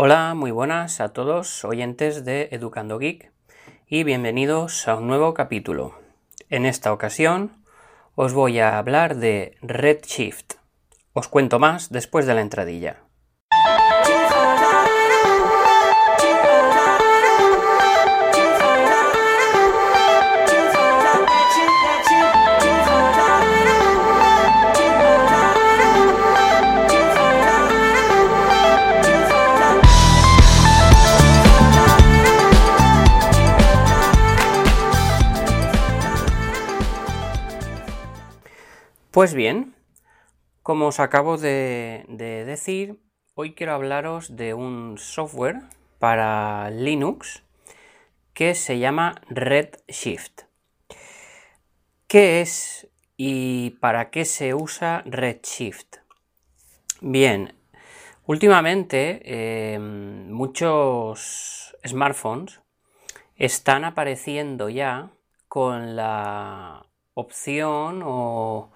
Hola, muy buenas a todos oyentes de Educando Geek y bienvenidos a un nuevo capítulo. En esta ocasión os voy a hablar de Redshift. Os cuento más después de la entradilla. Pues bien, como os acabo de, decir, hoy quiero hablaros de un software para Linux que se llama Redshift. ¿Qué es y para qué se usa Redshift? Bien, últimamente em, muchos smartphones están apareciendo ya con la opción o,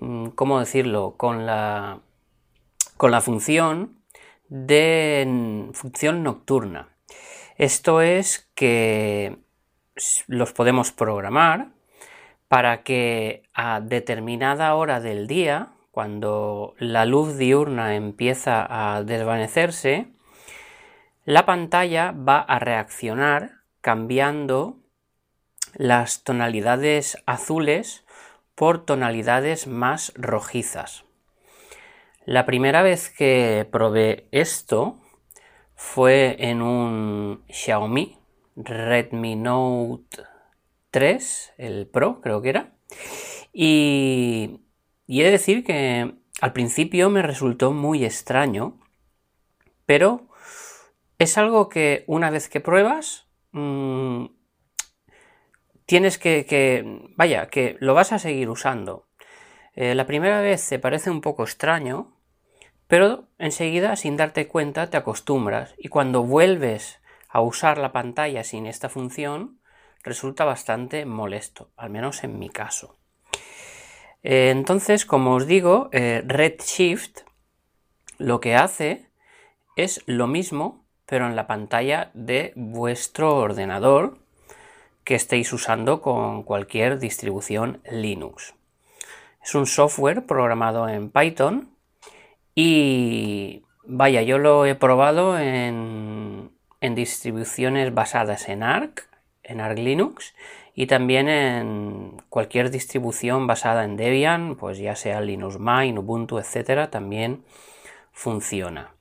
mm, ¿cómo decirlo?, con la, con la función de función nocturna. Esto es que los podemos programar para que a determinada hora del día, cuando la luz diurna empieza a desvanecerse, la pantalla va a reaccionar cambiando las tonalidades azules por tonalidades más rojizas. La primera vez que probé esto fue en un Xiaomi Redmi Note 3, el Pro creo que era. Y, he de decir que al principio me resultó muy extraño, pero es algo que una vez que pruebas mm, tienes que, vaya, que lo vas a seguir usando. Eh, la primera vez te parece un poco extraño, pero enseguida, sin darte cuenta, te acostumbras y cuando vuelves a usar la pantalla sin esta función, resulta bastante molesto, al menos en mi caso. Eh, entonces, como os digo, eh, Redshift lo que hace es lo mismo, pero en la pantalla de vuestro ordenador que estéis usando con cualquier distribución Linux. Es un software programado en Python y vaya, yo lo he probado en, distribuciones basadas en Arc, en Arc Linux y también en cualquier distribución basada en Debian, pues ya sea Linux Mint, Ubuntu, etcétera, también funciona.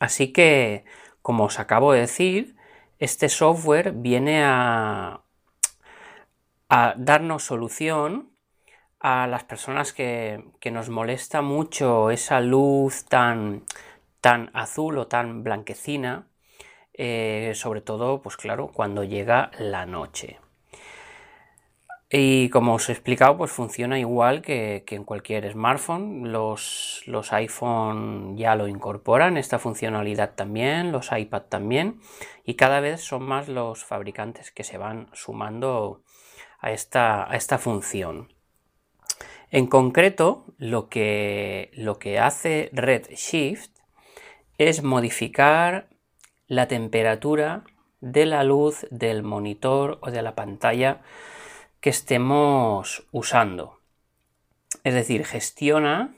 Así que, como os acabo de decir, este software viene a, darnos solución a las personas que, nos molesta mucho esa luz tan, tan azul o tan blanquecina, eh, sobre todo, pues claro, cuando llega la noche. Y como os he explicado, pues funciona igual que, en cualquier smartphone. Los, los, iPhone ya lo incorporan, esta funcionalidad también, los iPad también. Y cada vez son más los fabricantes que se van sumando a esta, a esta función. En concreto, lo que, lo que hace Redshift es modificar la temperatura de la luz del monitor o de la pantalla que estemos usando. Es decir, gestiona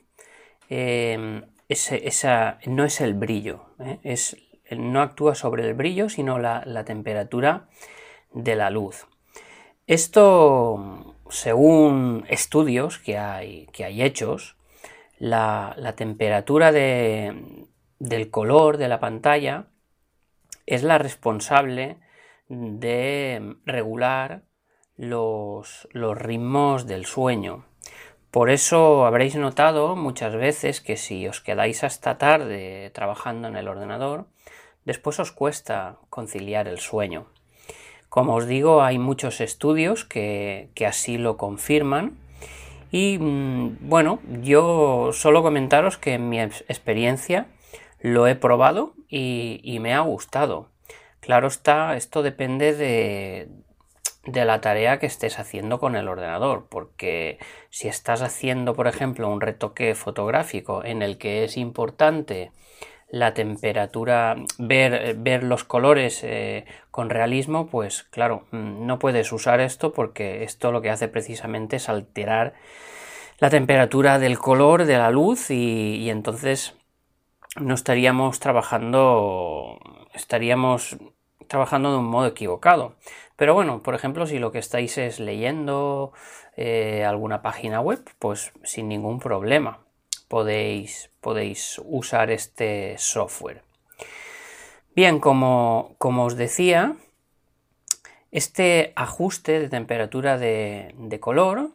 em, esa, no es el brillo, ¿eh? es, no actúa sobre el brillo, sino la, temperatura de la luz. Esto, según estudios que hay, que hay hechos, la, temperatura del color de la pantalla es la responsable de regular los, ritmos del sueño. Por eso habréis notado muchas veces que si os quedáis hasta tarde trabajando en el ordenador, después os cuesta conciliar el sueño. Como os digo, hay muchos estudios que, así lo confirman. Y mm, bueno, yo solo comentaros que en mi experiencia lo he probado y, y me ha gustado. Claro está, esto depende de, de la tarea que estés haciendo con el ordenador, porque si estás haciendo, por ejemplo, un retoque fotográfico en el que es importante la temperatura, ver, ver los colores eh, con realismo, pues claro, mm, no puedes usar esto porque esto lo que hace precisamente es alterar la temperatura del color de la luz y, entonces no estaríamos trabajando, estaríamos trabajando de un modo equivocado. Pero bueno, por ejemplo, si lo que estáis es leyendo eh, alguna página web, pues sin ningún problema podéis, podéis usar este software. Bien, como, como, os decía, este ajuste de temperatura de, color,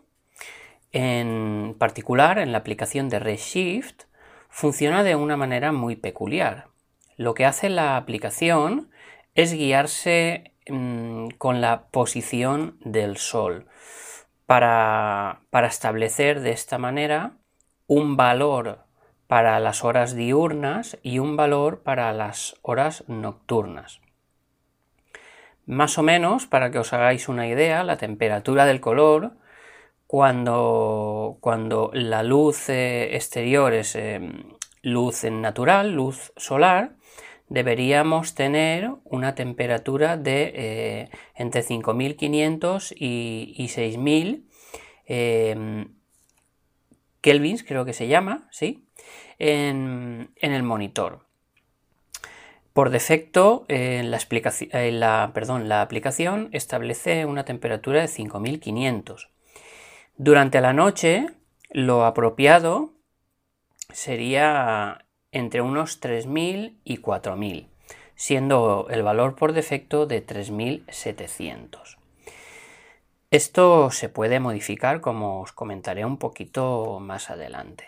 en particular en la aplicación de Redshift, funciona de una manera muy peculiar. Lo que hace la aplicación es guiarse mm, con la posición del sol para, establecer de esta manera un valor para las horas diurnas y un valor para las horas nocturnas. Más o menos, para que os hagáis una idea, la temperatura del color, cuando, cuando la luz eh, exterior es eh, luz natural, luz solar, deberíamos tener una temperatura de eh, entre 5500 y, y 6000 eh, kelvins, creo que se llama, ¿sí? En, el monitor. Por defecto, la, la, la aplicación establece una temperatura de 5500. Durante la noche, lo apropiado sería entre unos 3.000 y 4.000, siendo el valor por defecto de 3.700. Esto se puede modificar como os comentaré un poquito más adelante.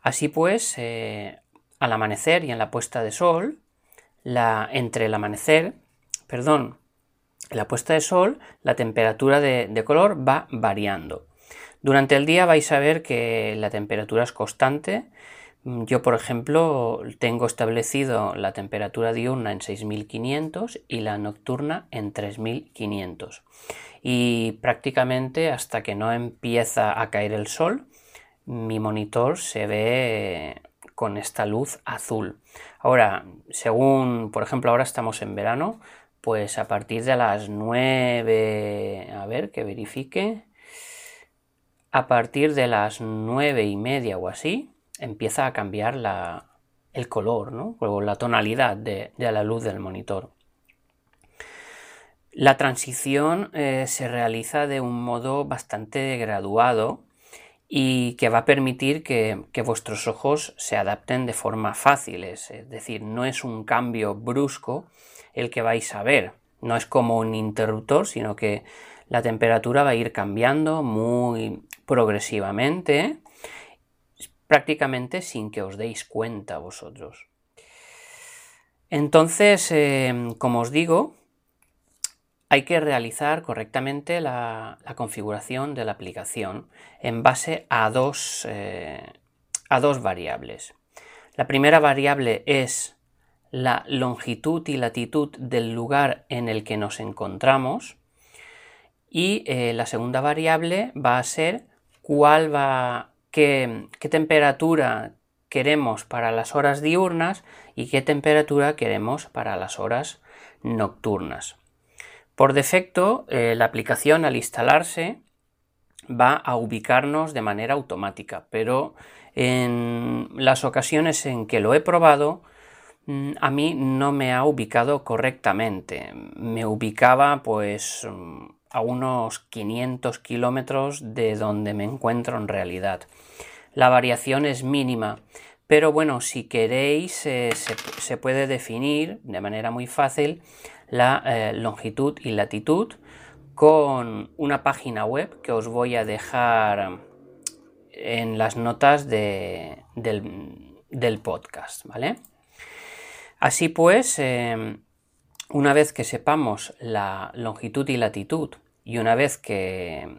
Así pues, eh, al amanecer y en la puesta de sol, la, entre el amanecer, perdón, la puesta de sol, la temperatura de color va variando. Durante el día vais a ver que la temperatura es constante yo, por ejemplo, tengo establecido la temperatura diurna en 6500 y la nocturna en 3500. Y prácticamente hasta que no empieza a caer el sol, mi monitor se ve con esta luz azul. Ahora, según, por ejemplo, ahora estamos en verano, pues a partir de las 9, a ver que verifique, a partir de las 9 y media o así, empieza a cambiar el color, o la tonalidad de, la luz del monitor. La transición eh, se realiza de un modo bastante graduado y que va a permitir que, vuestros ojos se adapten de forma fácil, es, decir, no es un cambio brusco el que vais a ver, no es como un interruptor, sino que la temperatura va a ir cambiando muy progresivamente prácticamente sin que os deis cuenta vosotros. Entonces, em, como os digo, hay que realizar correctamente la, configuración de la aplicación en base a dos, eh, a dos variables. La primera variable es la longitud y latitud del lugar en el que nos encontramos y eh, la segunda variable va a ser cuál va qué, temperatura queremos para las horas diurnas y qué temperatura queremos para las horas nocturnas. Por defecto, eh, la aplicación al instalarse va a ubicarnos de manera automática, pero en las ocasiones en que lo he probado, mm, a mí no me ha ubicado correctamente. Me ubicaba pues mm, a unos 500 kilómetros de donde me encuentro en realidad. La variación es mínima, pero bueno, si queréis eh, se, puede definir de manera muy fácil la eh, longitud y latitud con una página web que os voy a dejar en las notas del, podcast, ¿vale? Así pues, eh, una vez que sepamos la longitud y latitud y una vez que,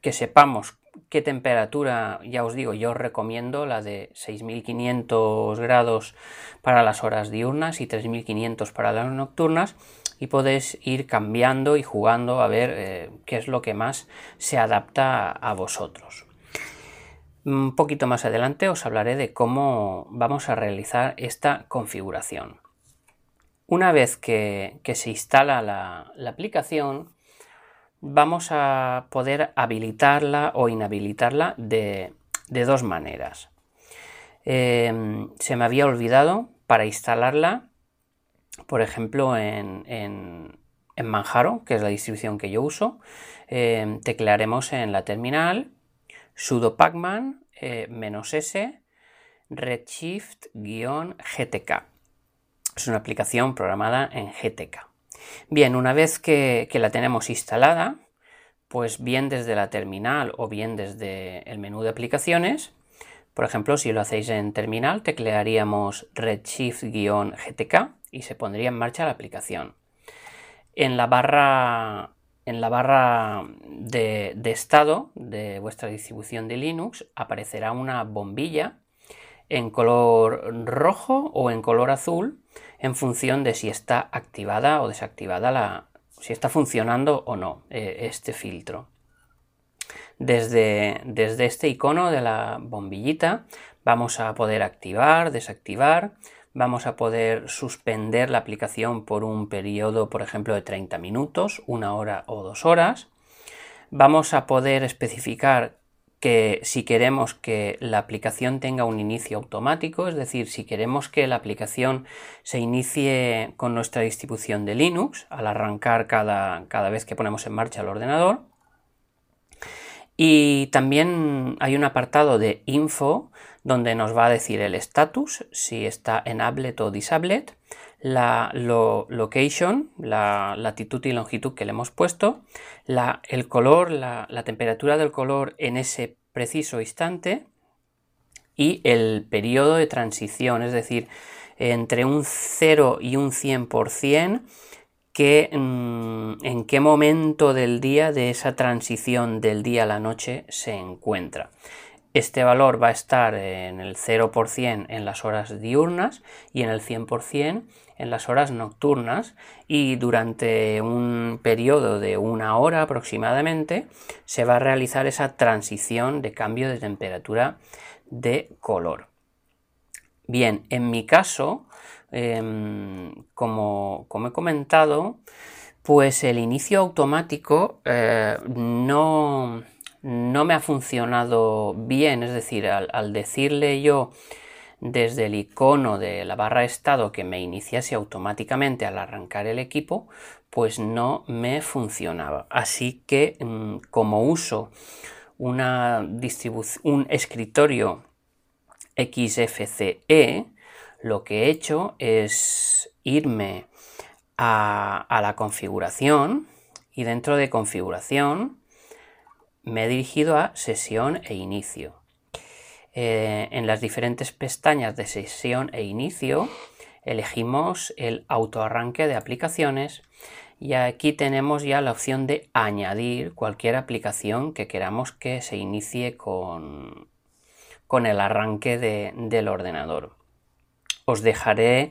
que sepamos qué temperatura, ya os digo, yo os recomiendo la de 6500 grados para las horas diurnas y 3500 para las nocturnas y podéis ir cambiando y jugando a ver eh, qué es lo que más se adapta a vosotros. Un poquito más adelante os hablaré de cómo vamos a realizar esta configuración. Una vez que, se instala la, aplicación, vamos a poder habilitarla o inhabilitarla de, dos maneras. Em, se me había olvidado para instalarla, por ejemplo, en, en, Manjaro, que es la distribución que yo uso, em, teclearemos en la terminal sudo pacman eh, "-s redshift-gtk". Es una aplicación programada en GTK. Bien, una vez que, la tenemos instalada, pues bien desde la terminal o bien desde el menú de aplicaciones, por ejemplo, si lo hacéis en terminal, teclearíamos redshift-gtk y se pondría en marcha la aplicación. En la barra en la barra de, estado de vuestra distribución de Linux aparecerá una bombilla en color rojo o en color azul en función de si está activada o desactivada la, si está funcionando o no eh, este filtro. Desde, desde este icono de la bombillita vamos a poder activar, desactivar, vamos a poder suspender la aplicación por un periodo, por ejemplo, de 30 minutos, una hora o dos horas. Vamos a poder especificar que si queremos que la aplicación tenga un inicio automático, es decir, si queremos que la aplicación se inicie con nuestra distribución de Linux al arrancar cada, cada vez que ponemos en marcha el ordenador. Y también hay un apartado de info donde nos va a decir el status, si está enabled o disabled, la location, la latitud y longitud que le hemos puesto, el color, la, temperatura del color en ese preciso instante y el periodo de transición, es decir, entre un 0 y un 100%, que, mm, en qué momento del día de esa transición del día a la noche se encuentra. Este valor va a estar en el 0% en las horas diurnas y en el 100% en las horas nocturnas y durante un periodo de una hora aproximadamente se va a realizar esa transición de cambio de temperatura de color. Bien, en mi caso, em, como, he comentado, pues el inicio automático eh, no, no me ha funcionado bien, es decir, al, decirle yo desde el icono de la barra estado que me iniciase automáticamente al arrancar el equipo, pues no me funcionaba. Así que mm, como uso una un escritorio XFCE, lo que he hecho es irme a la configuración y dentro de configuración me he dirigido a sesión e inicio. Eh, en las diferentes pestañas de sesión e inicio elegimos el autoarranque de aplicaciones y aquí tenemos ya la opción de añadir cualquier aplicación que queramos que se inicie con, con el arranque del ordenador. Os dejaré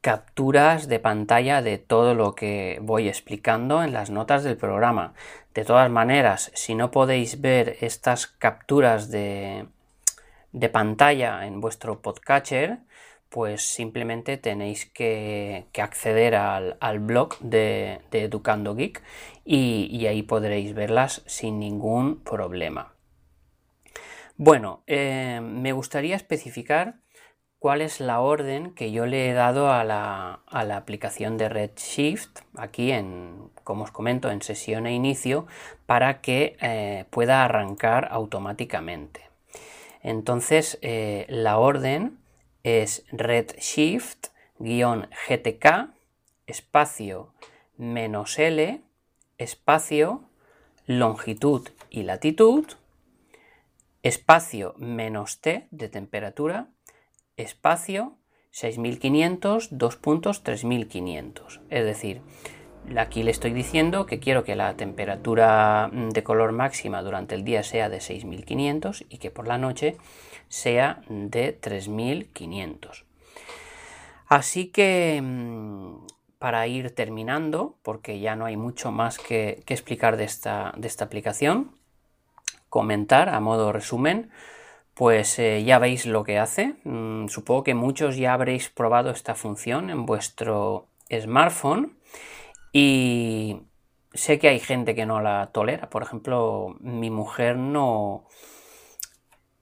capturas de pantalla de todo lo que voy explicando en las notas del programa. De todas maneras, si no podéis ver estas capturas de, pantalla en vuestro podcatcher, pues simplemente tenéis que, acceder al, blog de, Educando Geek y, ahí podréis verlas sin ningún problema. Bueno, eh, me gustaría especificar cuál es la orden que yo le he dado a la, aplicación de Redshift, aquí en, como os comento, en sesión e inicio, para que eh, pueda arrancar automáticamente. Entonces, eh, la orden es redshift-gtk espacio menos L espacio longitud y latitud espacio menos T de temperatura espacio 6500, 2 puntos 3500. Es decir, aquí le estoy diciendo que quiero que la temperatura de color máxima durante el día sea de 6500 y que por la noche sea de 3500. Así que mm, para ir terminando, porque ya no hay mucho más que, explicar de esta, de esta aplicación, comentar a modo resumen pues eh, ya veis lo que hace. Mm, supongo que muchos ya habréis probado esta función en vuestro smartphone y sé que hay gente que no la tolera. Por ejemplo, mi mujer no,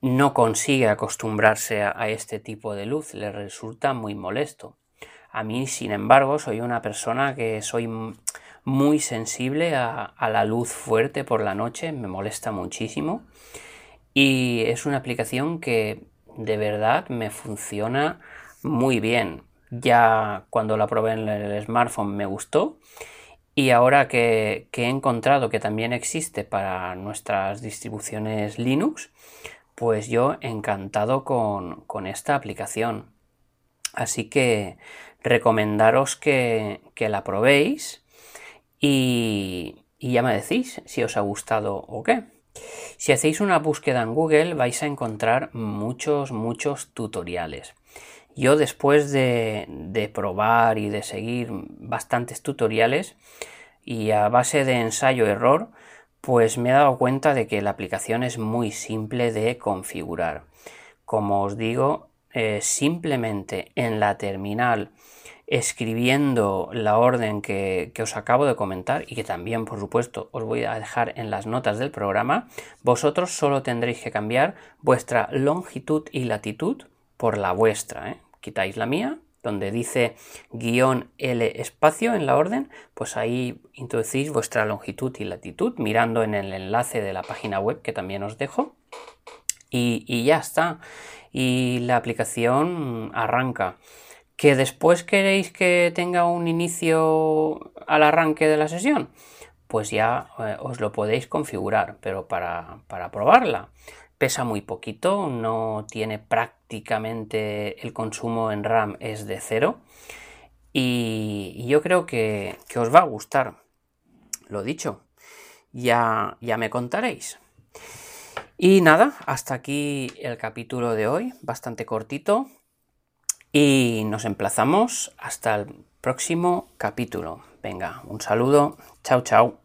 no consigue acostumbrarse a, este tipo de luz, le resulta muy molesto. A mí, sin embargo, soy una persona que soy muy sensible a la luz fuerte por la noche, me molesta muchísimo y es una aplicación que de verdad me funciona muy bien. Ya cuando la probé en el smartphone me gustó y ahora que, he encontrado que también existe para nuestras distribuciones Linux, pues yo encantado con, esta aplicación. Así que recomendaros que, la probéis y, y ya me decís si os ha gustado o qué. Si hacéis una búsqueda en Google vais a encontrar muchos, muchos tutoriales. Yo después de, probar y de seguir bastantes tutoriales y a base de ensayo-error, pues me he dado cuenta de que la aplicación es muy simple de configurar. Como os digo, eh, simplemente en la terminal escribiendo la orden que, os acabo de comentar y que también, por supuesto, os voy a dejar en las notas del programa, vosotros solo tendréis que cambiar vuestra longitud y latitud por la vuestra. ¿eh? Quitáis la mía, donde dice guion L espacio en la orden, pues ahí introducís vuestra longitud y latitud mirando en el enlace de la página web que también os dejo. Y, y ya está. Y la aplicación arranca que después queréis que tenga un inicio al arranque de la sesión, pues ya eh, os lo podéis configurar, pero para, probarla pesa muy poquito, no tiene prácticamente el consumo en RAM es de cero y, yo creo que, que, os va a gustar. Lo dicho, ya, ya me contaréis. Y nada, hasta aquí el capítulo de hoy, bastante cortito, y nos emplazamos hasta el próximo capítulo. Venga, un saludo. Chao, chao.